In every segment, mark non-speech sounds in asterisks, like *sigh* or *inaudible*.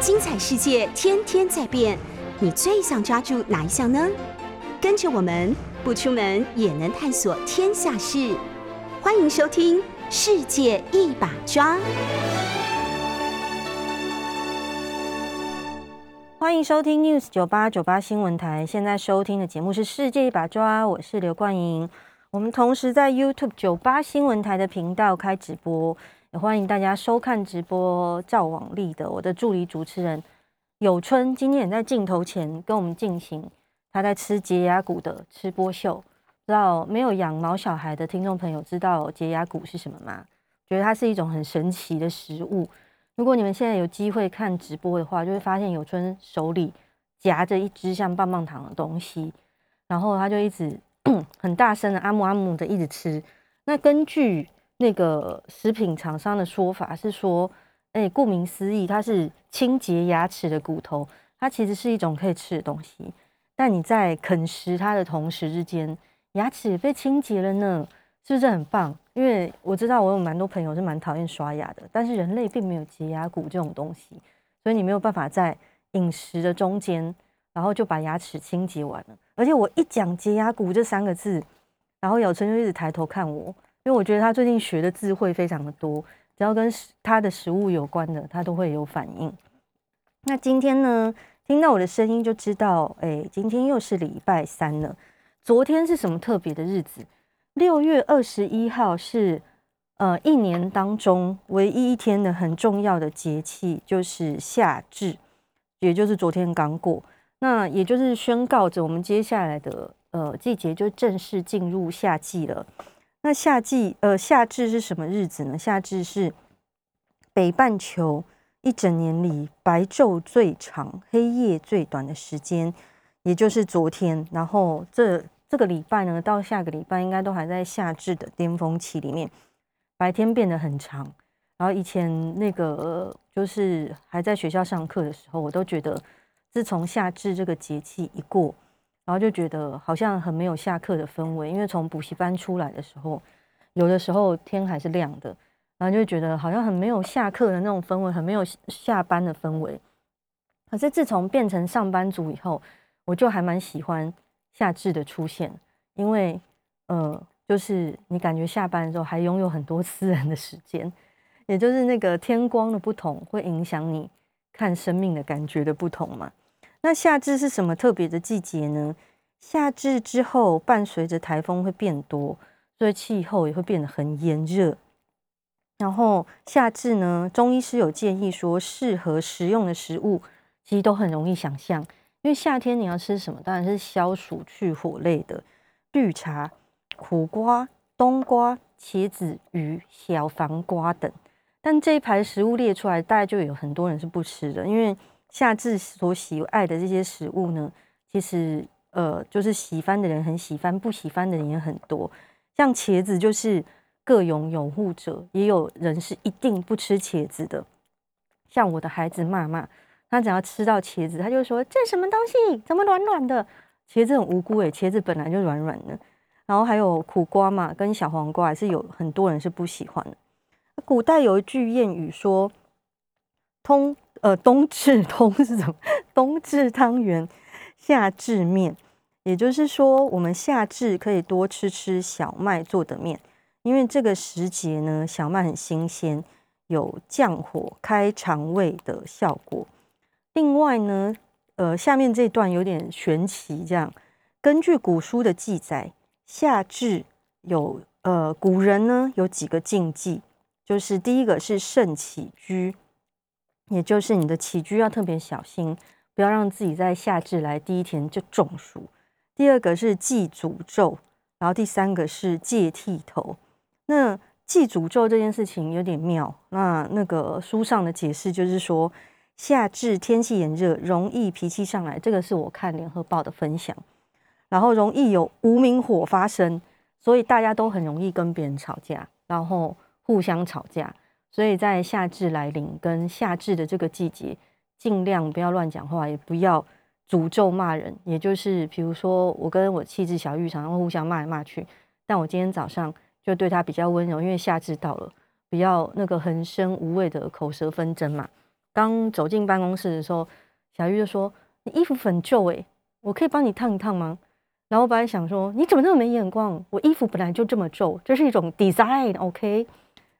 精彩世界天天在变，你最想抓住哪一项呢？跟着我们不出门也能探索天下事，欢迎收听《世界一把抓》。欢迎收听 News 九八九八新闻台，现在收听的节目是《世界一把抓》，我是刘冠莹。我们同时在 YouTube 九八新闻台的频道开直播。也欢迎大家收看直播，赵网丽的我的助理主持人有春，今天也在镜头前跟我们进行他在吃洁牙骨的吃播秀。不知道没有养毛小孩的听众朋友知道洁牙骨是什么吗？觉得它是一种很神奇的食物。如果你们现在有机会看直播的话，就会发现有春手里夹着一只像棒棒糖的东西，然后他就一直 *clears throat* 很大声的阿姆阿姆的一直吃。那根据那个食品厂商的说法是说，哎，顾名思义，它是清洁牙齿的骨头，它其实是一种可以吃的东西。但你在啃食它的同时之间，牙齿被清洁了呢，是不是很棒？因为我知道我有蛮多朋友是蛮讨厌刷牙的，但是人类并没有洁牙骨这种东西，所以你没有办法在饮食的中间，然后就把牙齿清洁完了。而且我一讲洁牙骨这三个字，然后有成就一直抬头看我。因为我觉得他最近学的智慧非常的多，只要跟他的食物有关的，他都会有反应。那今天呢，听到我的声音就知道，哎，今天又是礼拜三了。昨天是什么特别的日子？六月二十一号是呃一年当中唯一一天的很重要的节气，就是夏至，也就是昨天刚过。那也就是宣告着我们接下来的呃季节就正式进入夏季了。那夏季，呃，夏至是什么日子呢？夏至是北半球一整年里白昼最长、黑夜最短的时间，也就是昨天。然后这这个礼拜呢，到下个礼拜应该都还在夏至的巅峰期里面，白天变得很长。然后以前那个就是还在学校上课的时候，我都觉得，自从夏至这个节气一过。然后就觉得好像很没有下课的氛围，因为从补习班出来的时候，有的时候天还是亮的，然后就觉得好像很没有下课的那种氛围，很没有下班的氛围。可是自从变成上班族以后，我就还蛮喜欢夏至的出现，因为呃，就是你感觉下班的时候还拥有很多 *laughs* 私人的时间，也就是那个天光的不同会影响你看生命的感觉的不同嘛。那夏至是什么特别的季节呢？夏至之后，伴随着台风会变多，所以气候也会变得很炎热。然后夏至呢，中医师有建议说，适合食用的食物其实都很容易想象，因为夏天你要吃什么？当然是消暑去火类的，绿茶、苦瓜、冬瓜、茄子、鱼、小黄瓜等。但这一排食物列出来，大概就有很多人是不吃的，因为。夏至所喜爱的这些食物呢，其实呃，就是喜欢的人很喜欢，不喜欢的人也很多。像茄子，就是各有拥护者，也有人是一定不吃茄子的。像我的孩子妈妈，他只要吃到茄子，他就说，这什么东西，怎么软软的？茄子很无辜诶，茄子本来就软软的。然后还有苦瓜嘛，跟小黄瓜，还是有很多人是不喜欢的。古代有一句谚语说，通。呃，冬至 *laughs* 通是什么？冬至汤圆，夏至面，也就是说，我们夏至可以多吃吃小麦做的面，因为这个时节呢，小麦很新鲜，有降火、开肠胃的效果。另外呢，呃，下面这段有点玄奇，这样，根据古书的记载，夏至有呃，古人呢有几个禁忌，就是第一个是慎起居。也就是你的起居要特别小心，不要让自己在夏至来第一天就中暑。第二个是忌诅咒，然后第三个是戒剃头。那忌诅咒这件事情有点妙。那那个书上的解释就是说，夏至天气炎热，容易脾气上来。这个是我看联合报的分享，然后容易有无名火发生，所以大家都很容易跟别人吵架，然后互相吵架。所以在夏至来临跟夏至的这个季节，尽量不要乱讲话，也不要诅咒骂人。也就是，比如说我跟我气质小玉常常互相骂来骂去，但我今天早上就对他比较温柔，因为夏至到了，不要那个横生无谓的口舌纷争嘛。刚走进办公室的时候，小玉就说：“你衣服很旧哎，我可以帮你烫一烫吗？”然后我本来想说：“你怎么那么没眼光？我衣服本来就这么皱，这是一种 design，OK？”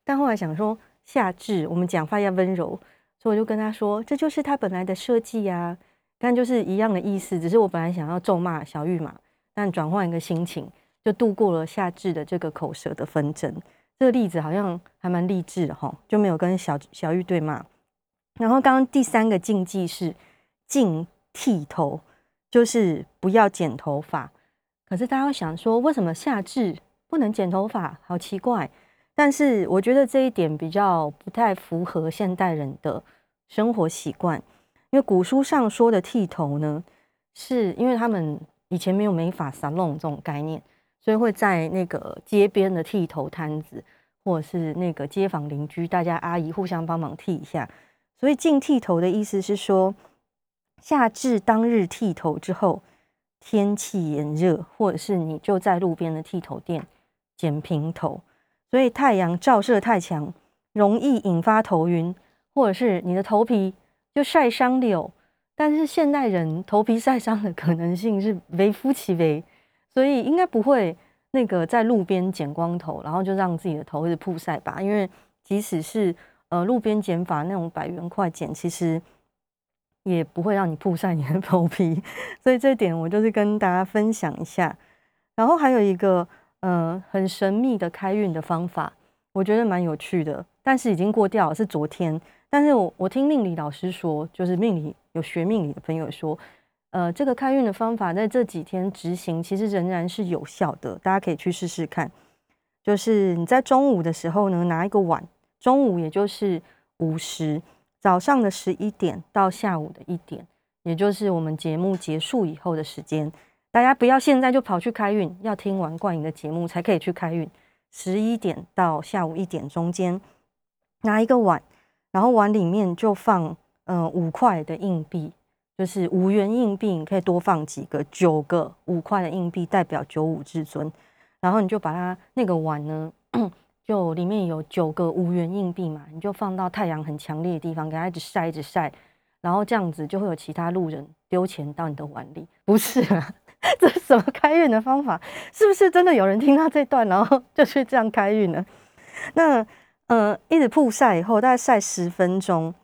但后来想说，夏至我们讲话要温柔，所以我就跟他说：“这就是他本来的设计呀。”但就是一样的意思，只是我本来想要咒骂小玉嘛，但转换一个心情，就度过了夏至的这个口舌的纷争。这个例子好像还蛮励志的哈，就没有跟小小玉对骂。然后刚刚第三个禁忌是禁剃头，就是不要剪头发。可是大家会想说，为什么夏至不能剪头发？好奇怪。但是我觉得这一点比较不太符合现代人的生活习惯。因为古书上说的剃头呢，是因为他们以前没有美发沙龙这种概念，所以会在那个街边的剃头摊子，或者是那个街坊邻居，大家阿姨互相帮忙剃一下。所以禁剃头的意思是说，夏至当日剃头之后，天气炎热，或者是你就在路边的剃头店剪平头，所以太阳照射太强，容易引发头晕，或者是你的头皮。就晒伤了，但是现代人头皮晒伤的可能性是微乎其微，所以应该不会那个在路边剪光头，然后就让自己的头一直曝晒吧。因为即使是呃路边剪法那种百元块剪，其实也不会让你曝晒你的头皮。*laughs* 所以这点我就是跟大家分享一下。然后还有一个呃很神秘的开运的方法，我觉得蛮有趣的，但是已经过掉了，是昨天。但是我我听命理老师说，就是命理有学命理的朋友说，呃，这个开运的方法在这几天执行，其实仍然是有效的，大家可以去试试看。就是你在中午的时候呢，拿一个碗，中午也就是午时，早上的十一点到下午的一点，也就是我们节目结束以后的时间，大家不要现在就跑去开运，要听完冠颖的节目才可以去开运。十一点到下午一点中间，拿一个碗。然后碗里面就放嗯五块的硬币，就是五元硬币，你可以多放几个，九个五块的硬币代表九五至尊。然后你就把它那个碗呢，就里面有九个五元硬币嘛，你就放到太阳很强烈的地方，给它一直晒一直晒，然后这样子就会有其他路人丢钱到你的碗里。不是啊，*laughs* 这是什么开运的方法？是不是真的有人听到这段，然后就去这样开运呢？*laughs* 那。呃，一直曝晒以后，大概晒十分钟，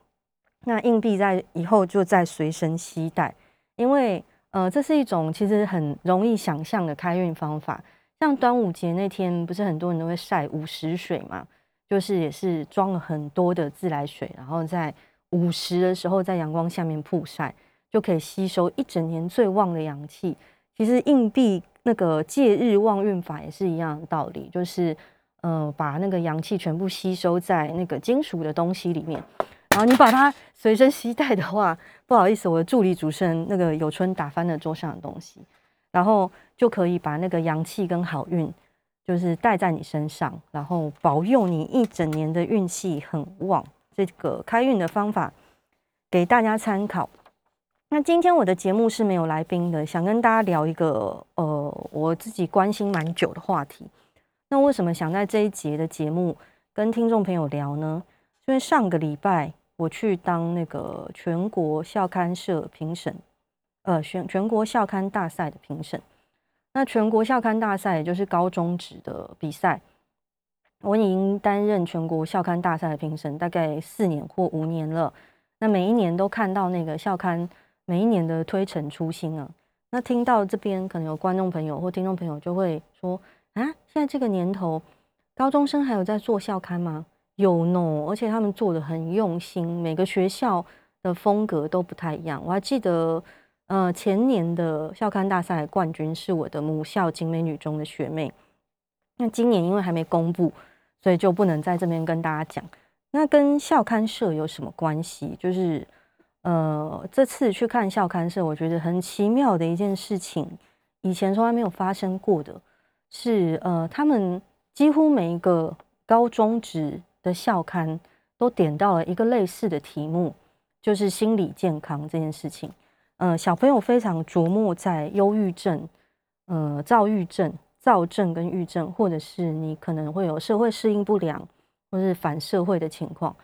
那硬币在以后就再随身携带，因为呃，这是一种其实很容易想象的开运方法。像端午节那天，不是很多人都会晒午时水嘛，就是也是装了很多的自来水，然后在午时的时候在阳光下面曝晒，就可以吸收一整年最旺的阳气。其实硬币那个借日旺运法也是一样的道理，就是。呃，把那个阳气全部吸收在那个金属的东西里面，然后你把它随身携带的话，不好意思，我的助理主持人那个有春打翻了桌上的东西，然后就可以把那个阳气跟好运就是带在你身上，然后保佑你一整年的运气很旺。这个开运的方法给大家参考。那今天我的节目是没有来宾的，想跟大家聊一个呃我自己关心蛮久的话题。那为什么想在这一节的节目跟听众朋友聊呢？因为上个礼拜我去当那个全国校刊社评审，呃，全全国校刊大赛的评审。那全国校刊大赛也就是高中职的比赛，我已经担任全国校刊大赛的评审大概四年或五年了。那每一年都看到那个校刊每一年的推陈出新啊。那听到这边可能有观众朋友或听众朋友就会说。啊，现在这个年头，高中生还有在做校刊吗？有呢，而且他们做的很用心，每个学校的风格都不太一样。我还记得，呃，前年的校刊大赛冠军是我的母校景美女中的学妹。那今年因为还没公布，所以就不能在这边跟大家讲。那跟校刊社有什么关系？就是，呃，这次去看校刊社，我觉得很奇妙的一件事情，以前从来没有发生过的。是呃，他们几乎每一个高中职的校刊都点到了一个类似的题目，就是心理健康这件事情。呃，小朋友非常琢磨在忧郁症、呃，躁郁症、躁症跟郁症，或者是你可能会有社会适应不良或是反社会的情况，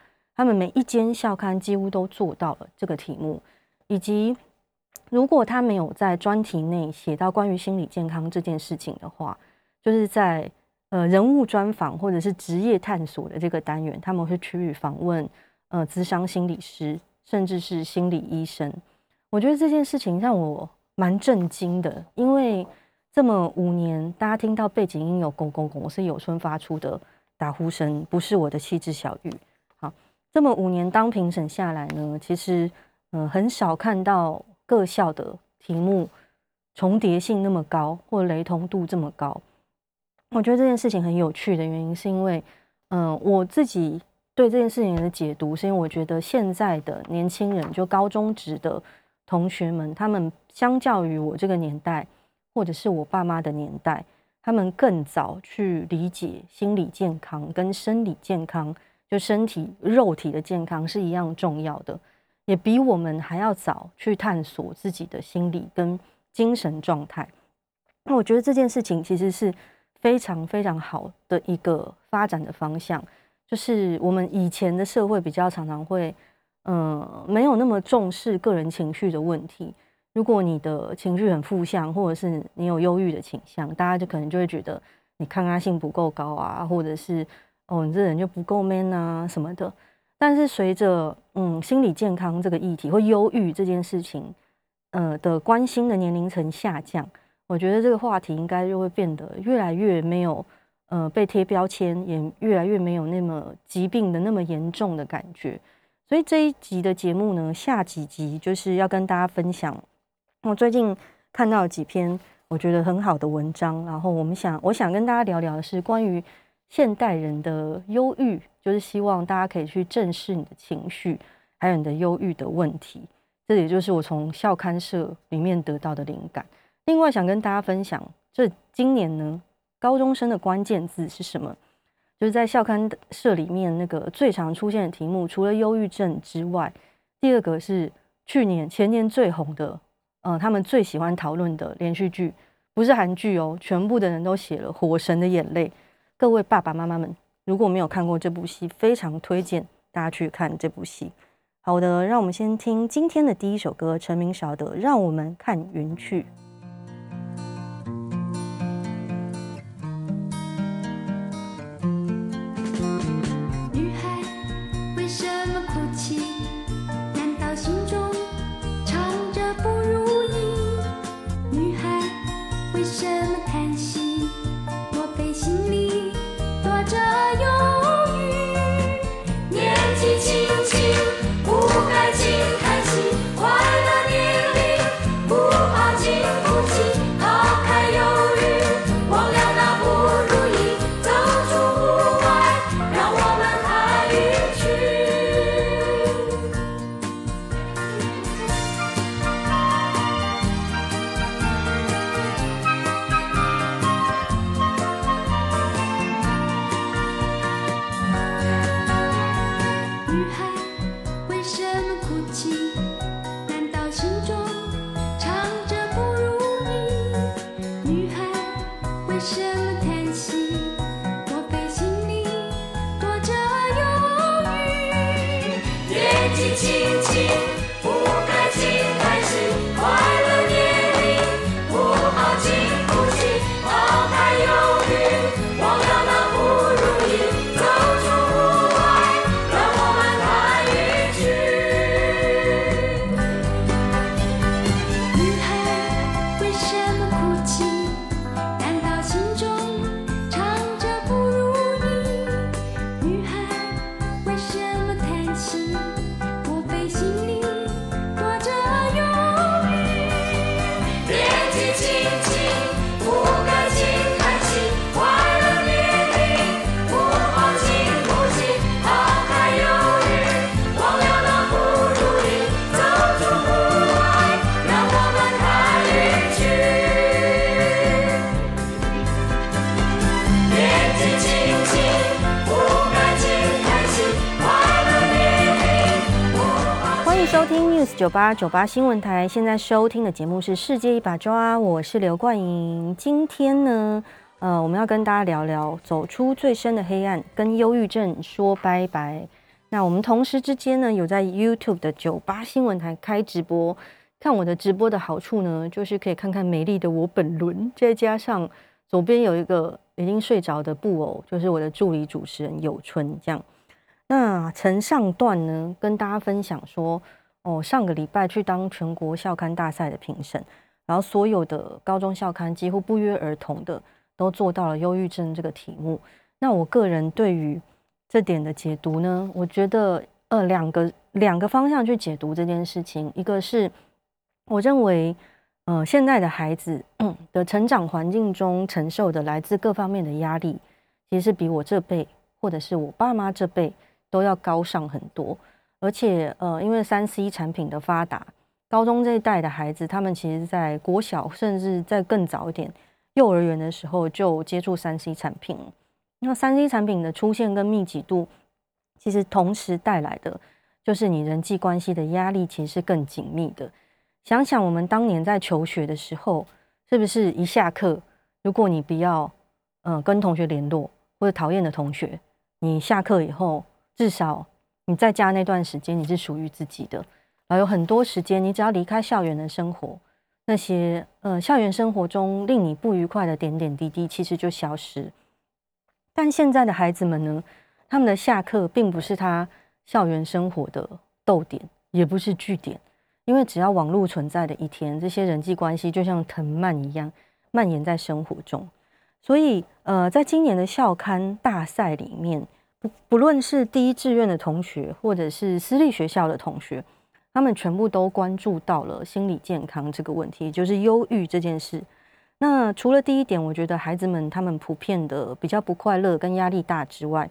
他们每一间校刊几乎都做到了这个题目，以及如果他没有在专题内写到关于心理健康这件事情的话，就是在呃人物专访或者是职业探索的这个单元，他们会去访问呃咨商心理师，甚至是心理医生。我觉得这件事情让我蛮震惊的，因为这么五年，大家听到背景音有“公公公”，我是有春发出的打呼声，不是我的气质小玉。这么五年当评审下来呢，其实嗯、很少看到各校的题目重叠性那么高，或雷同度这么高。我觉得这件事情很有趣的原因，是因为嗯、我自己对这件事情的解读，是因为我觉得现在的年轻人，就高中职的。同学们，他们相较于我这个年代，或者是我爸妈的年代，他们更早去理解心理健康跟生理健康，就身体肉体的健康是一样重要的，也比我们还要早去探索自己的心理跟精神状态。那我觉得这件事情其实是非常非常好的一个发展的方向，就是我们以前的社会比较常常会。嗯，没有那么重视个人情绪的问题。如果你的情绪很负向，或者是你有忧郁的倾向，大家就可能就会觉得你抗压性不够高啊，或者是哦，你这人就不够 man 啊什么的。但是随着嗯心理健康这个议题或忧郁这件事情，呃的关心的年龄层下降，我觉得这个话题应该就会变得越来越没有呃被贴标签，也越来越没有那么疾病的那么严重的感觉。所以这一集的节目呢，下几集就是要跟大家分享我最近看到几篇我觉得很好的文章，然后我们想，我想跟大家聊聊的是关于现代人的忧郁，就是希望大家可以去正视你的情绪，还有你的忧郁的问题。这也就是我从校刊社里面得到的灵感。另外想跟大家分享，这今年呢，高中生的关键字是什么？就是在校刊社里面那个最常出现的题目，除了忧郁症之外，第二个是去年前年最红的，嗯、呃，他们最喜欢讨论的连续剧，不是韩剧哦，全部的人都写了《火神的眼泪》。各位爸爸妈妈们，如果没有看过这部戏，非常推荐大家去看这部戏。好的，让我们先听今天的第一首歌，陈明小的《让我们看云去》。收听 News 九八九八新闻台现在收听的节目是《世界一把抓》，我是刘冠莹。今天呢，呃，我们要跟大家聊聊走出最深的黑暗，跟忧郁症说拜拜。那我们同时之间呢，有在 YouTube 的九八新闻台开直播。看我的直播的好处呢，就是可以看看美丽的我本轮，再加上左边有一个已经睡着的布偶，就是我的助理主持人有春。这样，那承上段呢，跟大家分享说，哦，上个礼拜去当全国校刊大赛的评审，然后所有的高中校刊几乎不约而同的都做到了忧郁症这个题目。那我个人对于这点的解读呢，我觉得呃两个两个方向去解读这件事情，一个是。我认为，呃，现在的孩子 *clears throat* 的成长环境中承受的来自各方面的压力，其实比我这辈或者是我爸妈这辈都要高上很多。而且，呃，因为三 C 产品的发达，高中这一代的孩子，他们其实在国小甚至在更早一点，幼儿园的时候就接触三 C 产品。那三 C 产品的出现跟密集度，其实同时带来的就是你人际关系的压力，其实是更紧密的。想想我们当年在求学的时候，是不是一下课，如果你不要嗯、跟同学联络或者讨厌的同学，你下课以后至少你在家那段时间你是属于自己的，然后有很多时间你只要离开校园的生活，那些呃校园生活中令你不愉快的点点滴滴其实就消失。但现在的孩子们呢，他们的下课并不是他校园生活的逗点，也不是句点。因为只要网络存在的一天，这些人际关系就像藤蔓一样蔓延在生活中。所以，呃，在今年的校刊大赛里面，不不论是第一志愿的同学，或者是私立学校的同学，他们全部都关注到了心理健康这个问题，就是忧郁这件事。那除了第一点，我觉得孩子们他们普遍的比较不快乐跟压力大之外，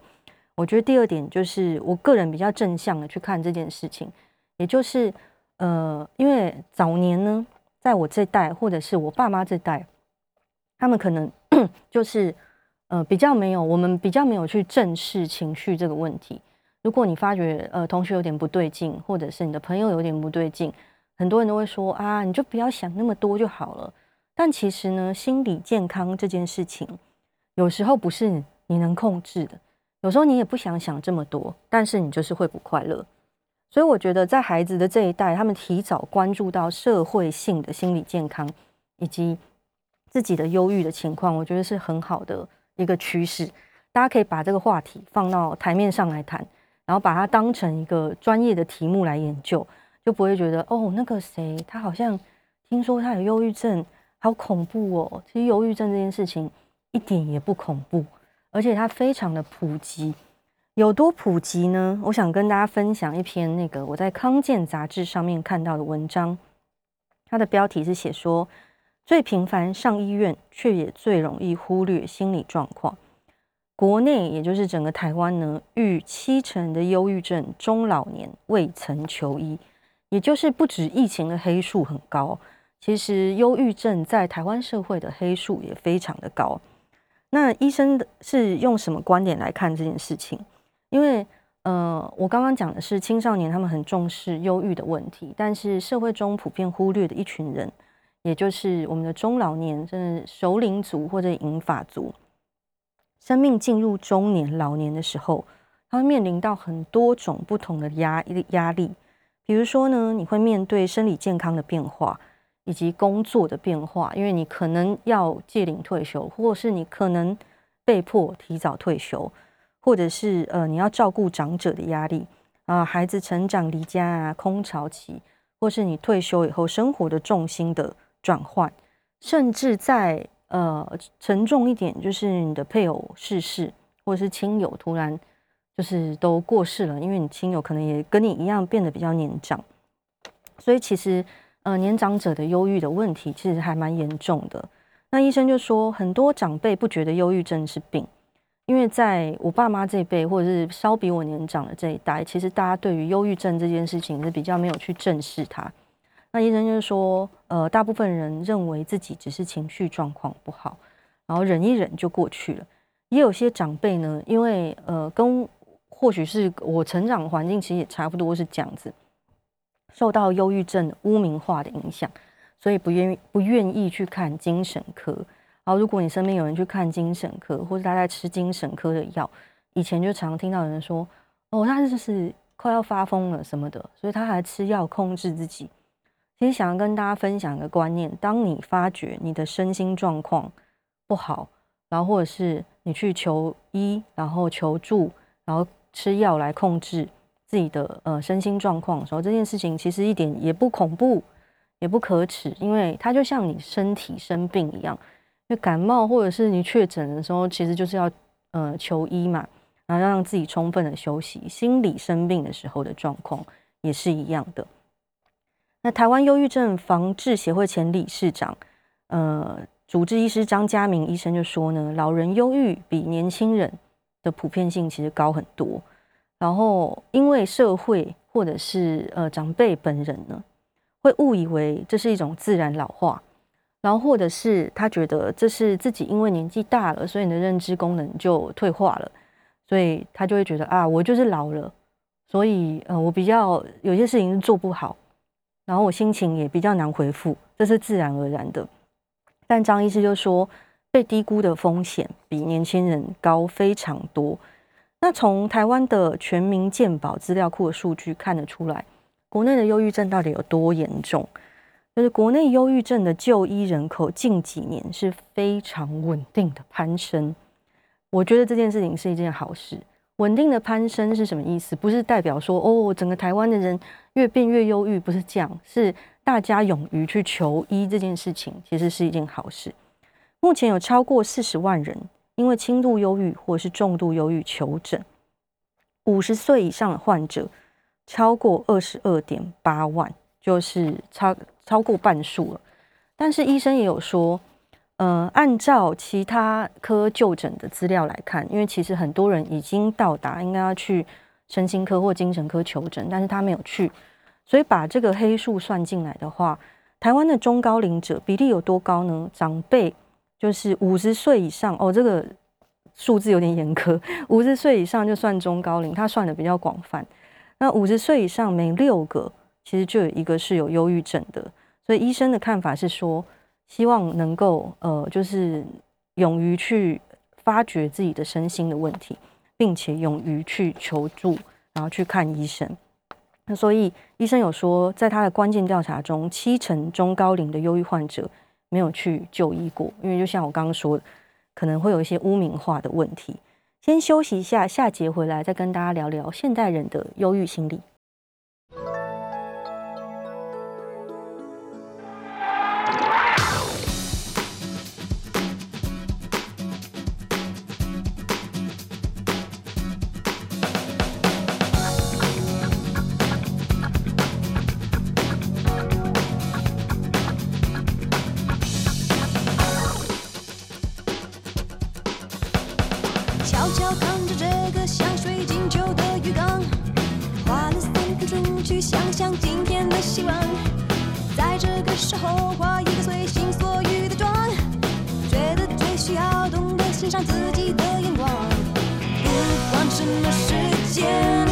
我觉得第二点就是我个人比较正向的去看这件事情，也就是。呃，因为早年呢，在我这代或者是我爸妈这代，他们可能 *coughs* 就是呃比较没有，我们比较没有去正视情绪这个问题。如果你发觉呃同学有点不对劲，或者是你的朋友有点不对劲，很多人都会说啊，你就不要想那么多就好了。但其实呢，心理健康这件事情，有时候不是你能控制的，有时候你也不想想这么多，但是你就是会不快乐。所以我觉得，在孩子的这一代，他们提早关注到社会性的心理健康以及自己的忧郁的情况，我觉得是很好的一个趋势。大家可以把这个话题放到台面上来谈，然后把它当成一个专业的题目来研究，就不会觉得哦，那个谁，他好像听说他有忧郁症，好恐怖哦。其实忧郁症这件事情一点也不恐怖，而且它非常的普及。有多普及呢？我想跟大家分享一篇那个我在康健杂志上面看到的文章，它的标题是写说最频繁上医院，却也最容易忽略心理状况。国内也就是整个台湾呢，逾七成的忧郁症中老年未曾求医，也就是不止疫情的黑数很高，其实忧郁症在台湾社会的黑数也非常的高。那医生是用什么观点来看这件事情？因为，呃，我刚刚讲的是青少年他们很重视忧郁的问题，但是社会中普遍忽略的一群人，也就是我们的中老年，甚至熟龄族或者银发族，生命进入中年、老年的时候，他会面临到很多种不同的压压力，比如说呢，你会面对生理健康的变化，以及工作的变化，因为你可能要届龄退休，或是你可能被迫提早退休。或者是呃，你要照顾长者的压力啊，孩子成长离家啊，空巢期，或是你退休以后生活的重心的转换，甚至在呃沉重一点，就是你的配偶逝世，或者是亲友突然就是都过世了，因为你亲友可能也跟你一样变得比较年长，所以其实呃年长者的忧郁的问题其实还蛮严重的。那医生就说，很多长辈不觉得忧郁症是病。因为在我爸妈这一辈，或者是稍比我年长的这一代，其实大家对于忧郁症这件事情是比较没有去正视它。那医生就说，呃，大部分人认为自己只是情绪状况不好，然后忍一忍就过去了。也有些长辈呢，因为呃，跟或许是我成长环境其实也差不多是这样子，受到忧郁症污名化的影响，所以不愿不愿意去看精神科。然后，如果你身边有人去看精神科，或者他在吃精神科的药，以前就常听到有人说：“哦，他就是快要发疯了什么的，所以他还吃药控制自己。其实想要跟大家分享一个观念：当你发觉你的身心状况不好，然后或者是你去求医，然后求助，然后吃药来控制自己的呃身心状况的时候，这件事情其实一点也不恐怖，也不可耻，因为它就像你身体生病一样，因为感冒或者是你确诊的时候，其实就是要呃求医嘛，然后让自己充分的休息。心理生病的时候的状况也是一样的。那台湾忧郁症防治协会前理事长，呃。主治医师张家明医生就说呢，老人忧郁比年轻人的普遍性其实高很多。然后因为社会或者是呃长辈本人呢，会误以为这是一种自然老化，然后或者是他觉得这是自己因为年纪大了，所以你的认知功能就退化了，所以他就会觉得啊，我就是老了，所以呃我比较有些事情是做不好，然后我心情也比较难回复，这是自然而然的。但张医师就说，被低估的风险比年轻人高非常多。那从台湾的全民健保资料库的数据看得出来，国内的忧郁症到底有多严重？就是国内忧郁症的就医人口近几年是非常稳定的攀升。我觉得这件事情是一件好事。稳定的攀升是什么意思？不是代表说哦，整个台湾的人越变越忧郁，不是这样，是。大家勇于去求医这件事情，其实是一件好事。目前有超过四十万人因为轻度忧郁或是重度忧郁求诊，五十岁以上的患者超过二十二点八万，就是超超过半数了。但是医生也有说，呃，按照其他科就诊的资料来看，因为其实很多人已经到达应该要去身心科或精神科求诊，但是他没有去。所以把这个黑数算进来的话，台湾的中高龄者比例有多高呢？长辈就是五十岁以上哦，这个数字有点严苛，*laughs* 五十岁以上就算中高龄，他算的比较广泛。那五十岁以上每六个其实就有一个是有忧郁症的，所以医生的看法是说，希望能够呃，就是勇于去发掘自己的身心的问题，并且勇于去求助，然后去看医生。那所以医生有说，在他的关键调查中，七成中高龄的忧郁患者没有去就医过，因为就像我刚刚说的，可能会有一些污名化的问题。先休息一下，下节回来再跟大家聊聊现代人的忧郁心理。上自己的眼光不管什么时间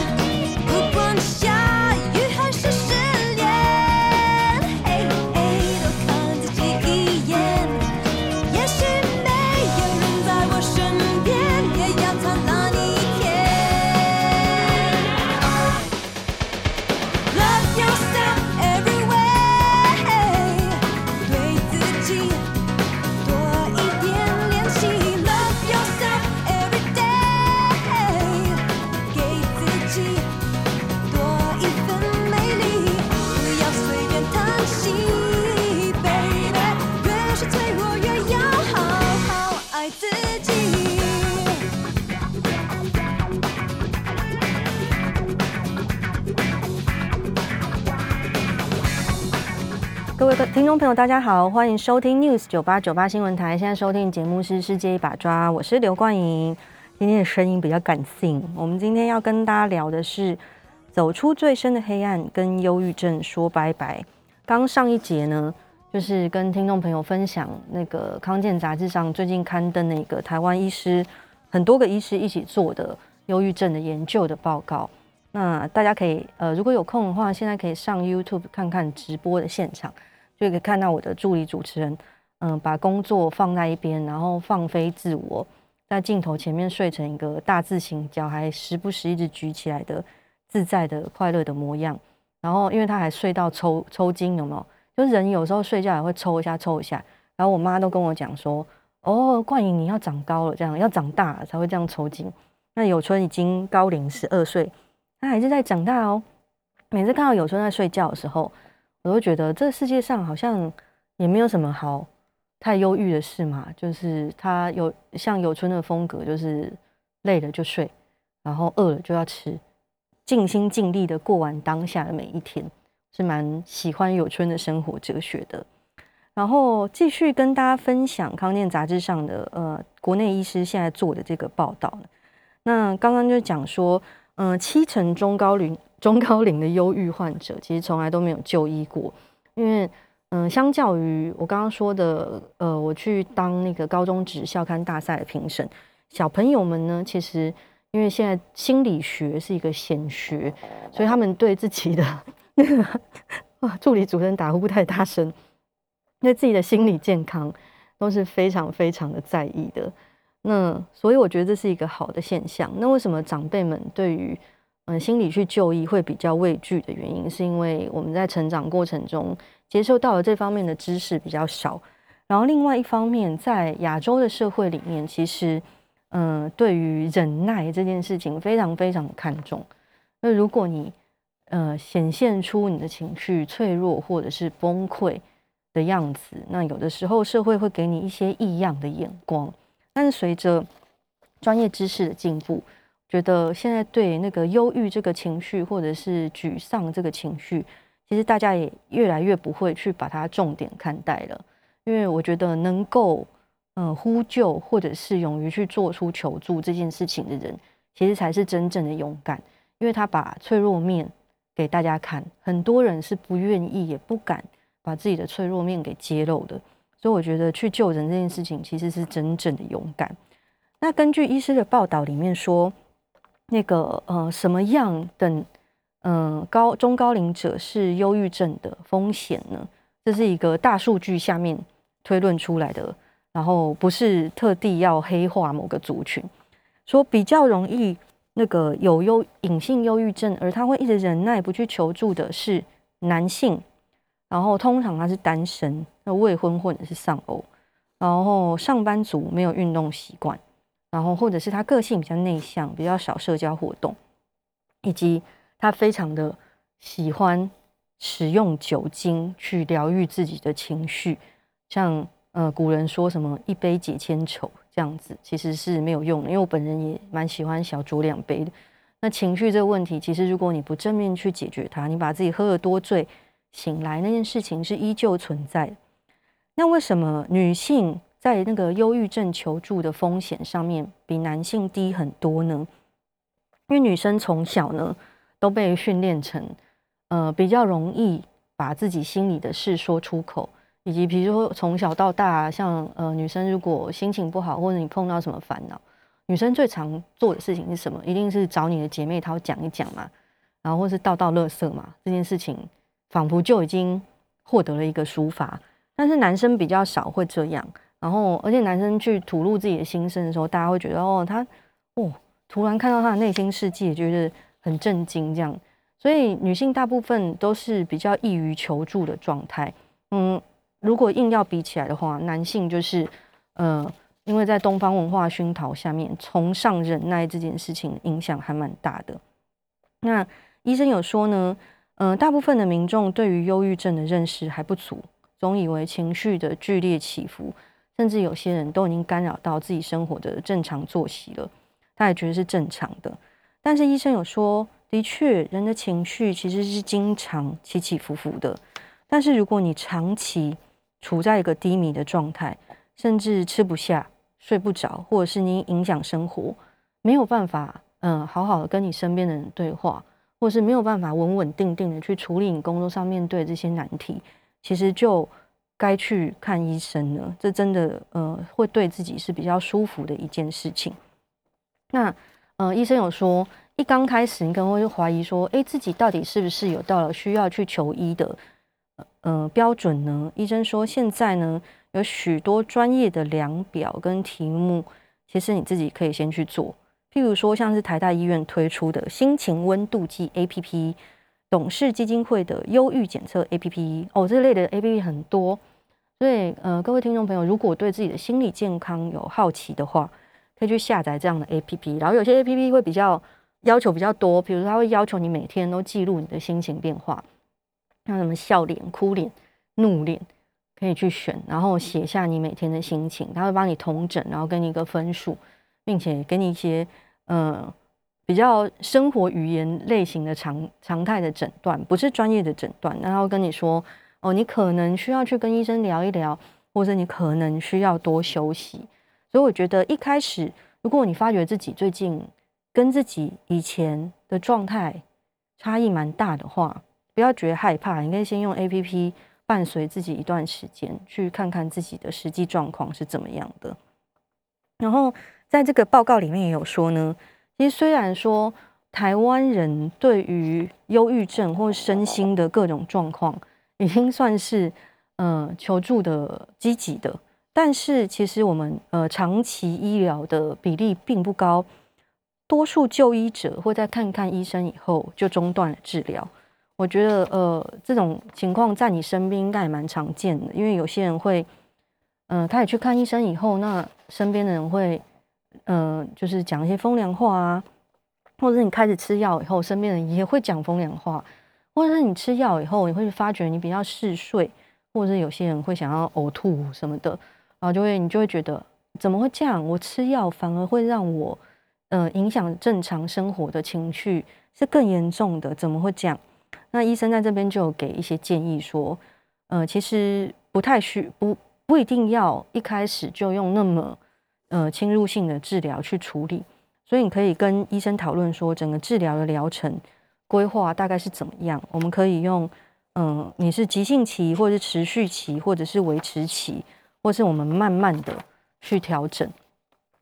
听众朋友，大家好，欢迎收听 News 九八九八新闻台。现在收听节目是《世界一把抓》，我是刘冠莹。今天的声音比较感性。我们今天要跟大家聊的是走出最深的黑暗，跟忧郁症说拜拜。刚上一节呢，就是跟听众朋友分享那个康健杂志上最近刊登那个台湾医师很多个医师一起做的忧郁症的研究的报告。那大家可以呃，如果有空的话，现在可以上 YouTube 看看直播的现场。就可以看到我的助理主持人，嗯，把工作放在一边，然后放飞自我，在镜头前面睡成一个大字形，脚还时不时一直举起来的自在的快乐的模样。然后，因为他还睡到抽抽筋，有没有？就人有时候睡觉也会抽一下抽一下。然后我妈都跟我讲说：“哦，冠颖你要长高了，这样要长大了才会这样抽筋。”那有春已经高龄十二岁，他还是在长大哦。每次看到有春在睡觉的时候，我都觉得这世界上好像也没有什么好。太忧郁的事嘛，就是他有像有春的风格，就是累了就睡，然后饿了就要吃，尽心尽力的过完当下的每一天，是蛮喜欢有春的生活哲学的。然后继续跟大家分享康健杂志上的呃国内医师现在做的这个报道。那刚刚就讲说，嗯、七成中高龄中高龄的忧郁患者其实从来都没有就医过，因为。嗯，相较于我刚刚说的，呃，我去当那个高中职校刊大赛的评审，小朋友们呢，其实因为现在心理学是一个显学，所以他们对自己的那个啊，助理主任打呼不太大声，对自己的心理健康都是非常非常的在意的。那所以我觉得这是一个好的现象。那为什么长辈们对于嗯心理去就医会比较畏惧的原因，是因为我们在成长过程中。接受到了这方面的知识比较少，然后另外一方面，在亚洲的社会里面，其实，嗯、对于忍耐这件事情非常非常看重。那如果你，呃，显现出你的情绪脆弱或者是崩溃的样子，那有的时候社会会给你一些异样的眼光。但是随着专业知识的进步，觉得现在对那个忧郁这个情绪或者是沮丧这个情绪。其实大家也越来越不会去把它重点看待了，因为我觉得能够嗯呼救或者是勇于去做出求助这件事情的人，其实才是真正的勇敢，因为他把脆弱面给大家看，很多人是不愿意也不敢把自己的脆弱面给揭露的，所以我觉得去救人这件事情其实是真正的勇敢。那根据医师的报道里面说，那个呃什么样的？嗯，高中高龄者是忧郁症的风险呢？这是一个大数据下面推论出来的，然后不是特地要黑化某个族群，说比较容易那个有忧隐性忧郁症，而他会一直忍耐不去求助的是男性，然后通常他是单身，那未婚或者是丧偶，然后上班族没有运动习惯，然后或者是他个性比较内向，比较少社交活动，以及。他非常的喜欢使用酒精去疗愈自己的情绪，像呃古人说什么一杯解千愁这样子，其实是没有用的。因为我本人也蛮喜欢小酌两杯的。那情绪这个问题，其实如果你不正面去解决它，你把自己喝得多醉，醒来那件事情是依旧存在的。那为什么女性在那个忧郁症求助的风险上面比男性低很多呢？因为女生从小呢。都被训练成，呃，比较容易把自己心里的事说出口，以及比如说从小到大，像呃女生如果心情不好，或者你碰到什么烦恼，女生最常做的事情是什么？一定是找你的姐妹淘讲一讲嘛，然后或是倒倒垃圾嘛，这件事情仿佛就已经获得了一个抒发。但是男生比较少会这样，然后而且男生去吐露自己的心声的时候，大家会觉得哦，他哦，突然看到他的内心世界，觉得。很震惊，这样，所以女性大部分都是比较易于求助的状态。嗯，如果硬要比起来的话，男性就是，呃，因为在东方文化熏陶下面，崇尚忍耐这件事情影响还蛮大的。那医生有说呢，嗯、大部分的民众对于忧郁症的认识还不足，总以为情绪的剧烈起伏，甚至有些人都已经干扰到自己生活的正常作息了，他也觉得是正常的。但是医生有说，的确，人的情绪其实是经常起起伏伏的。但是如果你长期处在一个低迷的状态，甚至吃不下、睡不着，或者是你影响生活，没有办法，嗯，好好的跟你身边的人对话，或者是没有办法稳稳定定的去处理你工作上面对这些难题，其实就该去看医生了。这真的，呃，会对自己是比较舒服的一件事情。那。呃，医生有说，一刚开始你可能会怀疑说，诶，自己到底是不是有到了需要去求医的呃标准呢？医生说，现在呢有许多专业的量表跟题目，其实你自己可以先去做。譬如说，像是台大医院推出的心情温度计 APP，董事基金会的忧郁检测 APP，哦，这类的 APP 很多。所以，呃，各位听众朋友，如果对自己的心理健康有好奇的话，可以去下载这样的 APP。然后，有些 APP 会比较要求比较多，比如说，它会要求你每天都记录你的心情变化，像什么笑脸、哭脸、怒脸，可以去选，然后写下你每天的心情，它会帮你统整，然后给你一个分数。并且给你一些呃比较生活语言类型的常常态的诊断，不是专业的诊断，然后跟你说哦，你可能需要去跟医生聊一聊，或者你可能需要多休息。所以我觉得一开始，如果你发觉自己最近跟自己以前的状态差异蛮大的话，不要觉得害怕，你可以先用 APP 伴随自己一段时间，去看看自己的实际状况是怎么样的，然后。在这个报告里面也有说呢，其实虽然说台湾人对于忧郁症或身心的各种状况已经算是呃求助的积极的，但是其实我们呃长期医疗的比例并不高，多数就医者会在看看医生以后就中断了治疗。我觉得呃这种情况在你身边应该也蛮常见的，因为有些人会嗯、呃，他也去看医生以后，那身边的人会。嗯、呃，就是讲一些风凉话啊，或者是你开始吃药以后，身边人也会讲风凉话，或者是你吃药以后，你会发觉你比较嗜睡，或者是有些人会想要呕吐什么的，然后就会你就会觉得怎么会这样？我吃药反而会让我呃影响正常生活的情绪是更严重的，怎么会这样？那医生在这边就给一些建议说，呃，其实不太需不不一定要一开始就用那么。呃，侵入性的治疗去处理，所以你可以跟医生讨论说，整个治疗的疗程规划大概是怎么样。我们可以用，嗯、你是急性期，或者是持续期，或者是维持期，或是我们慢慢的去调整。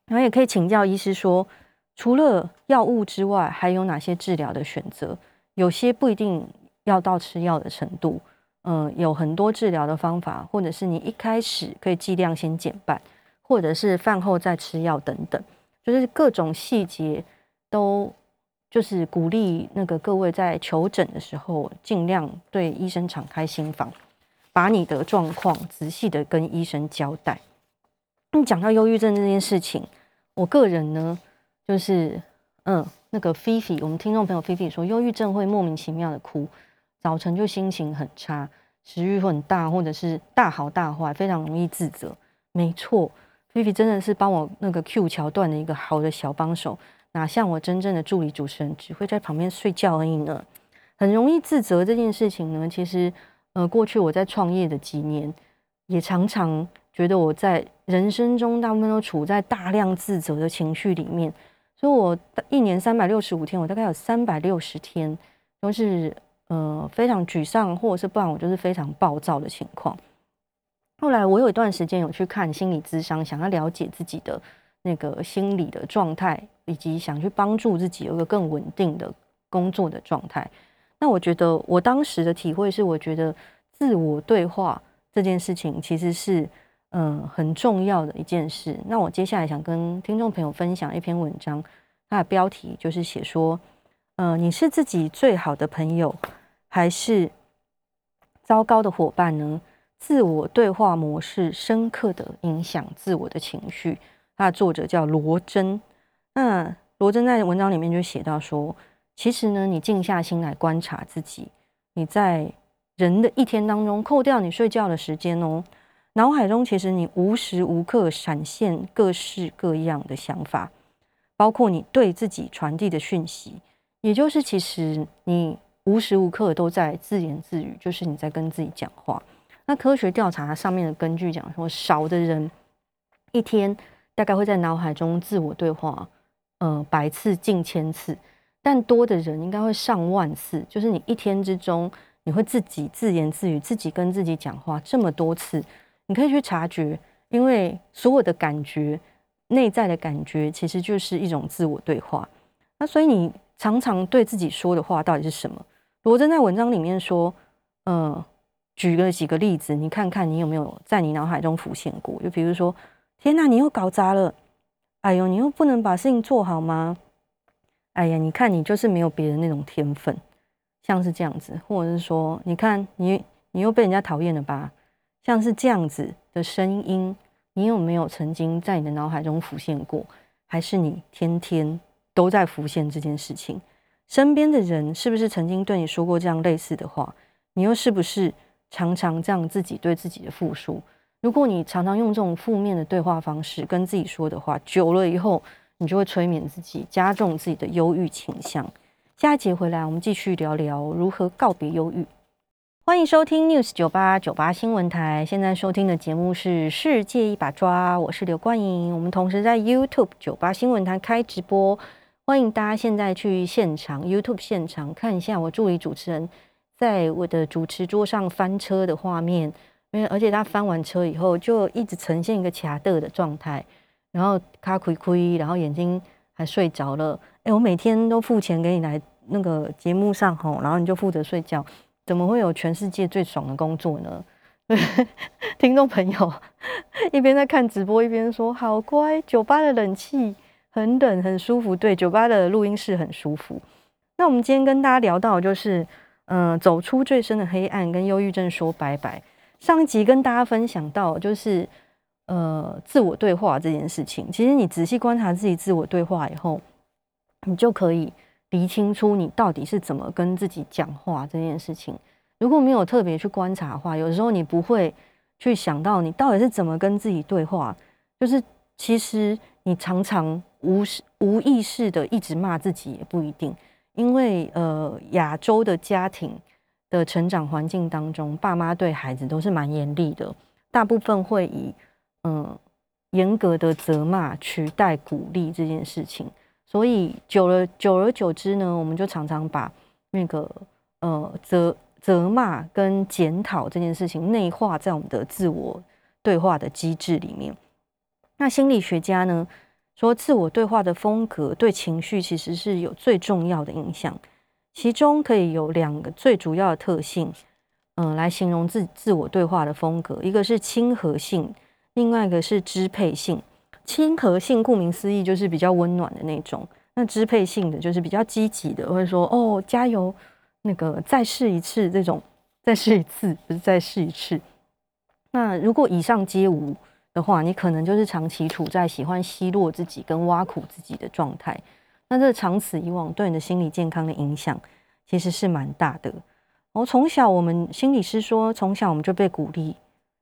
然后也可以请教医师说，除了药物之外，还有哪些治疗的选择？有些不一定要到吃药的程度，嗯、有很多治疗的方法，或者是你一开始可以剂量先减半。或者是饭后再吃药等等，就是各种细节都就是鼓励那个各位在求诊的时候，尽量对医生敞开心房，把你的状况仔细的跟医生交代。你讲到忧郁症这件事情，我个人呢，就是嗯，那个菲菲，我们听众朋友菲菲说，忧郁症会莫名其妙的哭，早晨就心情很差，食欲很大，或者是大好大坏，非常容易自责。没错。菲菲真的是帮我那个 Q 桥段的一个好的小帮手，哪像我真正的助理主持人只会在旁边睡觉而已呢？很容易自责这件事情呢，其实呃，过去我在创业的几年，也常常觉得我在人生中大部分都处在大量自责的情绪里面，所以我一年三百六十五天，我大概有三百六十天都是呃非常沮丧，或者是不然我就是非常暴躁的情况。后来我有一段时间有去看心理咨商，想要了解自己的那个心理的状态，以及想去帮助自己有一个更稳定的工作的状态。那我觉得我当时的体会是，我觉得自我对话这件事情其实是嗯很重要的一件事。那我接下来想跟听众朋友分享一篇文章，它的标题就是写说，嗯，你是自己最好的朋友，还是糟糕的伙伴呢？自我对话模式深刻的影响自我的情绪。它的作者叫罗真。那罗真在文章里面就写到说，其实呢，你静下心来观察自己，你在人的一天当中，扣掉你睡觉的时间哦，脑海中其实你无时无刻闪现各式各样的想法，包括你对自己传递的讯息，也就是其实你无时无刻都在自言自语，就是你在跟自己讲话。那科学调查上面的根据讲说，少的人一天大概会在脑海中自我对话，呃，百次近千次，但多的人应该会上万次。就是你一天之中，你会自己自言自语，自己跟自己讲话这么多次，你可以去察觉，因为所有的感觉，内在的感觉其实就是一种自我对话。那所以你常常对自己说的话到底是什么？罗真在文章里面说，嗯、举了几个例子，你看看你有没有在你脑海中浮现过？就比如说，天哪，你又搞砸了！哎呦，你又不能把事情做好吗？哎呀，你看你就是没有别人那种天分，像是这样子，或者是说，你看你你又被人家讨厌了吧？像是这样子的声音，你有没有曾经在你的脑海中浮现过？还是你天天都在浮现这件事情？身边的人是不是曾经对你说过这样类似的话？你又是不是常常这样自己对自己的复述？如果你常常用这种负面的对话方式跟自己说的话，久了以后，你就会催眠自己，加重自己的忧郁倾向。下一节回来，我们继续聊聊如何告别忧郁。欢迎收听 News 九八九八新闻台，现在收听的节目是《世界一把抓》，我是刘冠莹。我们同时在 YouTube 九八新闻台开直播，欢迎大家现在去现场 YouTube 现场看一下我助理主持人。在我的主持桌上翻车的画面，因为而且他翻完车以后就一直呈现一个卡的的状态，然后卡亏亏，然后眼睛还睡着了。哎，我每天都付钱给你来那个节目上吼，然后你就负责睡觉，怎么会有全世界最爽的工作呢？*laughs* 听众朋友一边在看直播一边说好乖，酒吧的冷气很冷很舒服，对，酒吧的录音室很舒服。那我们今天跟大家聊到就是。嗯，走出最深的黑暗，跟忧郁症说拜拜。上一集跟大家分享到，就是呃，自我对话这件事情。其实你仔细观察自己自我对话以后，你就可以理清楚你到底是怎么跟自己讲话这件事情。如果没有特别去观察的话，有时候你不会去想到你到底是怎么跟自己对话。就是其实你常常无无意识的一直骂自己，也不一定。因为呃，亚洲的家庭的成长环境当中，爸妈对孩子都是蛮严厉的，大部分会以嗯严格的责骂取代鼓励这件事情，所以久了久而久之呢，我们就常常把那个呃责责骂跟检讨这件事情内化在我们的自我对话的机制里面。那心理学家呢，说自我对话的风格对情绪其实是有最重要的影响，其中可以有两个最主要的特性，嗯，来形容自自我对话的风格，一个是亲和性，另外一个是支配性。亲和性顾名思义就是比较温暖的那种，那支配性的就是比较积极的，会说哦加油，那个再试一次这种，再试一次不是再试一次。那如果以上皆无。的话，你可能就是长期处在喜欢奚落自己跟挖苦自己的状态，那这长此以往对你的心理健康的影响其实是蛮大的。我从小，我们心理师说，从小我们就被鼓励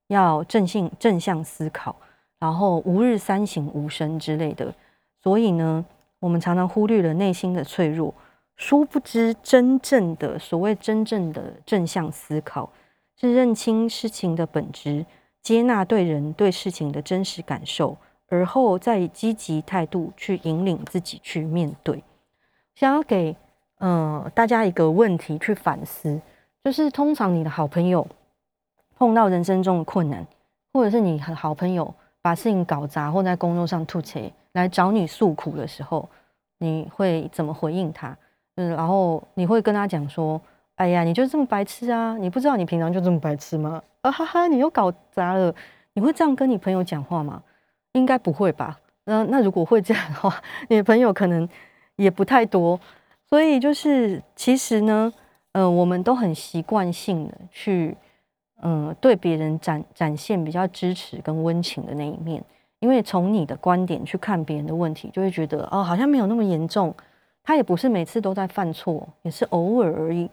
要正性正向思考，然后吾日三省吾身之类的，所以呢，我们常常忽略了内心的脆弱。殊不知，真正的所谓真正的正向思考，是认清事情的本质。接纳对人对事情的真实感受，而后再以积极态度去引领自己去面对。想要给呃大家一个问题去反思，就是通常你的好朋友碰到人生中的困难，或者是你和好朋友把事情搞砸或在工作上吐槽来找你诉苦的时候，你会怎么回应他？嗯，然后你会跟他讲说。哎呀，你就这么白痴啊？你不知道你平常就这么白痴吗？啊哈哈，你又搞砸了！你会这样跟你朋友讲话吗？应该不会吧？那那如果会这样的话，你的朋友可能也不太多。所以就是，其实呢，呃，我们都很习惯性的去，嗯、对别人展展现比较支持跟温情的那一面，因为从你的观点去看别人的问题，就会觉得哦，好像没有那么严重，他也不是每次都在犯错，也是偶尔而已。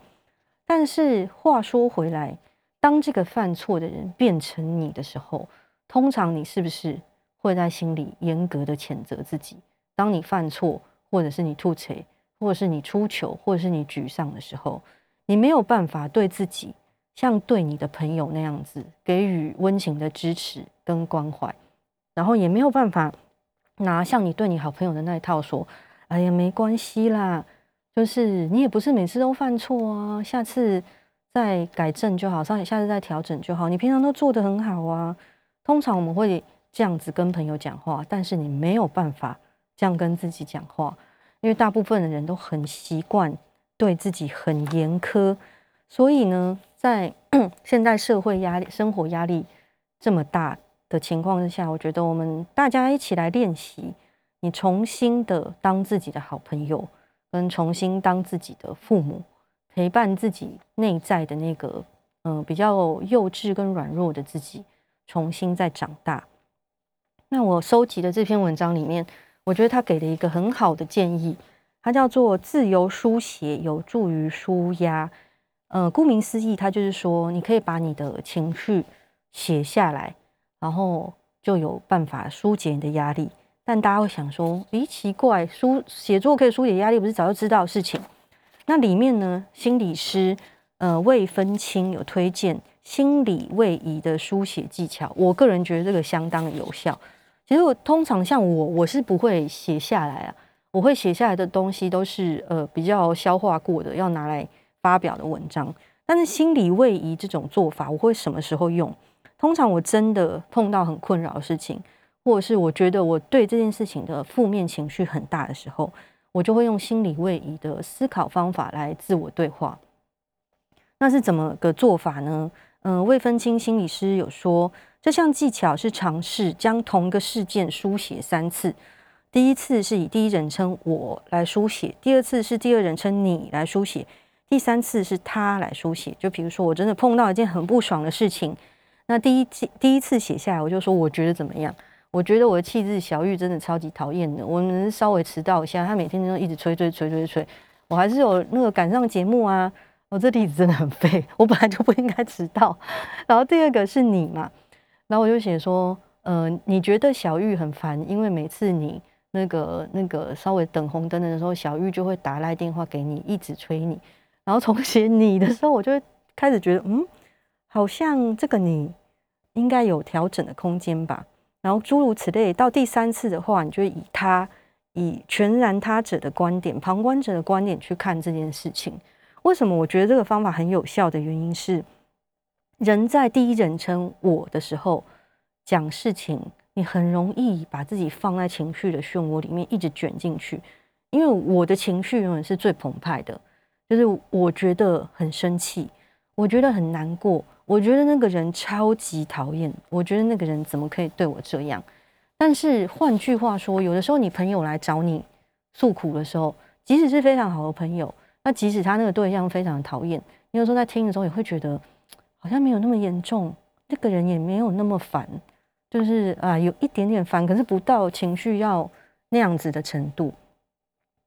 但是话说回来，当这个犯错的人变成你的时候，通常你是不是会在心里严格的谴责自己？当你犯错，或者是你吐槽，或者是你出糗，或者是你沮丧的时候，你没有办法对自己像对你的朋友那样子给予温情的支持跟关怀，然后也没有办法拿像你对你好朋友的那一套说：“哎呀，没关系啦。”就是你也不是每次都犯错啊，下次再改正就好，上下次再调整就好。你平常都做得很好啊。通常我们会这样子跟朋友讲话，但是你没有办法这样跟自己讲话，因为大部分的人都很习惯对自己很严苛。所以呢，在 *clears throat* 现在社会压力、生活压力这么大的情况之下，我觉得我们大家一起来练习，你重新的当自己的好朋友，跟重新当自己的父母，陪伴自己内在的那个嗯、比较幼稚跟软弱的自己，重新再长大。那我收集的这篇文章里面，我觉得他给了一个很好的建议，它叫做自由书写有助于舒压。呃，顾名思义，它就是说你可以把你的情绪写下来，然后就有办法纾解你的压力。但大家会想说，咦，奇怪，书写作可以纾解压力，不是早就知道的事情？那里面呢，心理师呃魏分清有推荐心理位移的书写技巧，我个人觉得这个相当有效。其实我通常像我，我是不会写下来啊，我会写下来的东西都是呃比较消化过的，要拿来发表的文章。但是心理位移这种做法，我会什么时候用？通常我真的碰到很困扰的事情。或者是我觉得我对这件事情的负面情绪很大的时候，我就会用心理位移的思考方法来自我对话。那是怎么个做法呢？嗯、呃，魏芬青心理师有说，这项技巧是尝试将同一个事件书写三次。第一次是以第一人称我来书写，第二次是第二人称你来书写，第三次是他来书写。就比如说，我真的碰到一件很不爽的事情，那第一次第一次写下来，我就说我觉得怎么样。我觉得我的气质小玉真的超级讨厌的。我们稍微迟到一下，他每天都一直催催催催催。我还是有那个赶上节目啊。我这例子真的很废，我本来就不应该迟到。然后第二个是你嘛，然后我就写说，呃，你觉得小玉很烦，因为每次你那个那个稍微等红灯的时候，小玉就会打来电话给你，一直催你。然后从写你的时候，我就开始觉得，嗯，好像这个你应该有调整的空间吧。然后诸如此类，到第三次的话，你就以他以全然他者的观点、旁观者的观点去看这件事情。为什么我觉得这个方法很有效的原因是，人在第一人称我的时候讲事情，你很容易把自己放在情绪的漩涡里面，一直卷进去。因为我的情绪永远是最澎湃的，就是我觉得很生气，我觉得很难过。我觉得那个人超级讨厌，我觉得那个人怎么可以对我这样？但是换句话说，有的时候你朋友来找你诉苦的时候，即使是非常好的朋友，那即使他那个对象非常讨厌，你有时候在听的时候也会觉得好像没有那么严重，那个人也没有那么烦，就是啊有一点点烦，可是不到情绪要那样子的程度。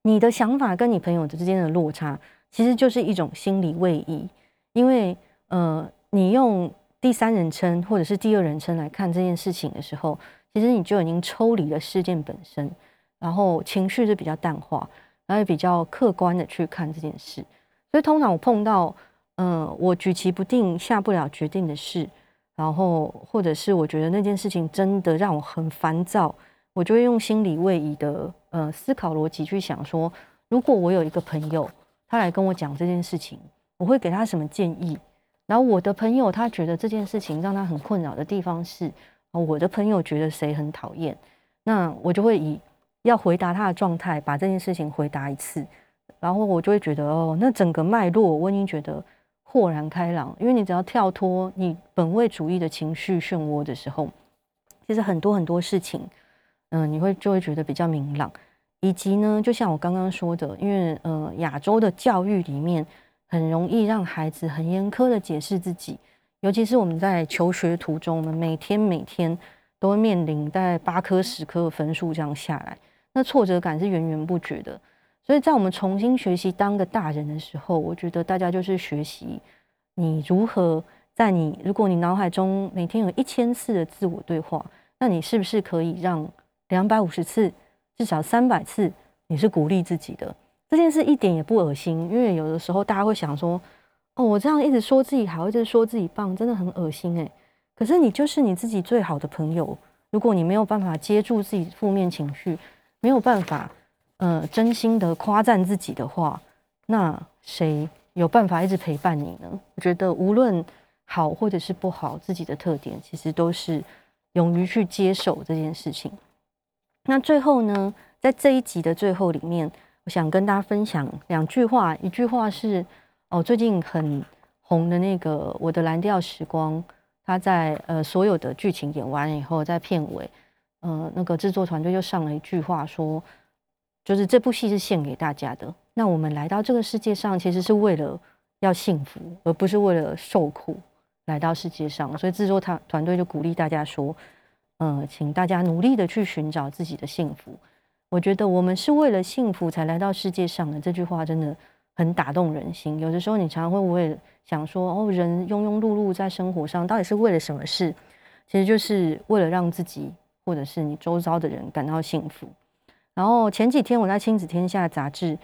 你的想法跟你朋友之间的落差，其实就是一种心理位移，因为呃。你用第三人称或者是第二人称来看这件事情的时候，其实你就已经抽离了事件本身，然后情绪是比较淡化，然后也比较客观的去看这件事。所以通常我碰到，嗯、我举棋不定、下不了决定的事，然后或者是我觉得那件事情真的让我很烦躁，我就会用心理位移的呃思考逻辑去想说，如果我有一个朋友，他来跟我讲这件事情，我会给他什么建议？然后我的朋友他觉得这件事情让他很困扰的地方是，我的朋友觉得谁很讨厌，那我就会以要回答他的状态把这件事情回答一次，然后我就会觉得哦，那整个脉络我已经觉得豁然开朗，因为你只要跳脱你本位主义的情绪漩涡的时候，其实很多很多事情，嗯，你会就会觉得比较明朗，以及呢，就像我刚刚说的，因为呃亚洲的教育里面。很容易让孩子很严苛的解释自己，尤其是我们在求学途中，我们每天每天都会面临大概八科十科的分数这样下来，那挫折感是源源不绝的。所以在我们重新学习当个大人的时候，我觉得大家就是学习你如何在你，如果你脑海中每天有一千次的自我对话，那你是不是可以让两百五十次，至少三百次，你是鼓励自己的？这件事一点也不恶心，因为有的时候大家会想说：“哦，我这样一直说自己好，一直说自己棒，真的很恶心诶。”可是你就是你自己最好的朋友，如果你没有办法接住自己负面情绪，没有办法呃真心的夸赞自己的话，那谁有办法一直陪伴你呢？我觉得无论好或者是不好，自己的特点其实都是勇于去接受这件事情。那最后呢，在这一集的最后里面。我想跟大家分享两句话，一句话是哦，最近很红的那个《我的蓝调时光》，它在呃所有的剧情演完以后，在片尾，呃，那个制作团队就上了一句话说，就是这部戏是献给大家的。那我们来到这个世界上，其实是为了要幸福，而不是为了受苦来到世界上。所以制作团团队就鼓励大家说，呃，请大家努力的去寻找自己的幸福。我觉得我们是为了幸福才来到世界上的，这句话真的很打动人心。有的时候你常常会为了想说，哦，人庸庸碌碌在生活上，到底是为了什么事？其实就是为了让自己。或者是你周遭的人感到幸福。然后前几天我在《亲子天下》杂志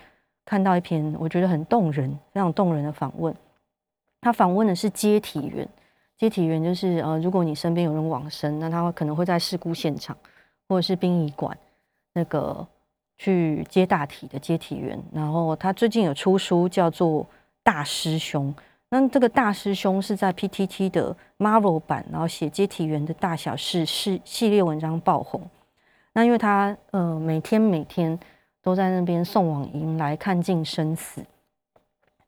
看到一篇我觉得很动人、非常动人的访问。他访问的是接体员，接体员就是呃，如果你身边有人往生，那他可能会在事故现场或者是殡仪馆那个去接大体的接体员。然后他最近有出书叫做《大师兄》。那这个大师兄是在 PTT 的 Marvel 版，然后写接体员的大小事系系列文章爆红。那因为他呃每天每天都在那边送往迎来看尽生死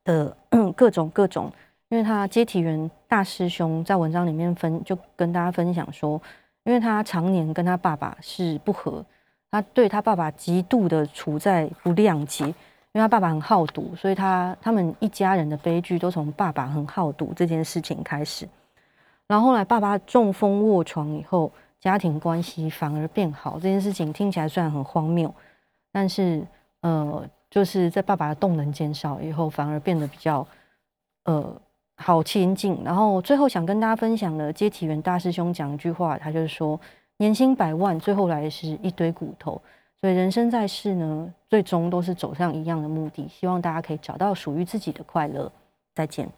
的 *clears throat* 各种各种，因为他接体员大师兄在文章里面分就跟大家分享说，因为他常年跟他爸爸是不和，他对他爸爸极度的处在不谅解。因为他爸爸很好赌，所以他他们一家人的悲剧都从爸爸很好赌这件事情开始。然后后来爸爸中风卧床以后，家庭关系反而变好。这件事情听起来虽然很荒谬，但是呃，就是在爸爸的动能减少以后，反而变得比较呃好亲近。然后最后想跟大家分享的接体员大师兄讲一句话，他就是说：年薪百万，最后来是一堆骨头。所以人生在世呢，最终都是走向一样的目的。希望大家可以找到属于自己的快乐。再见。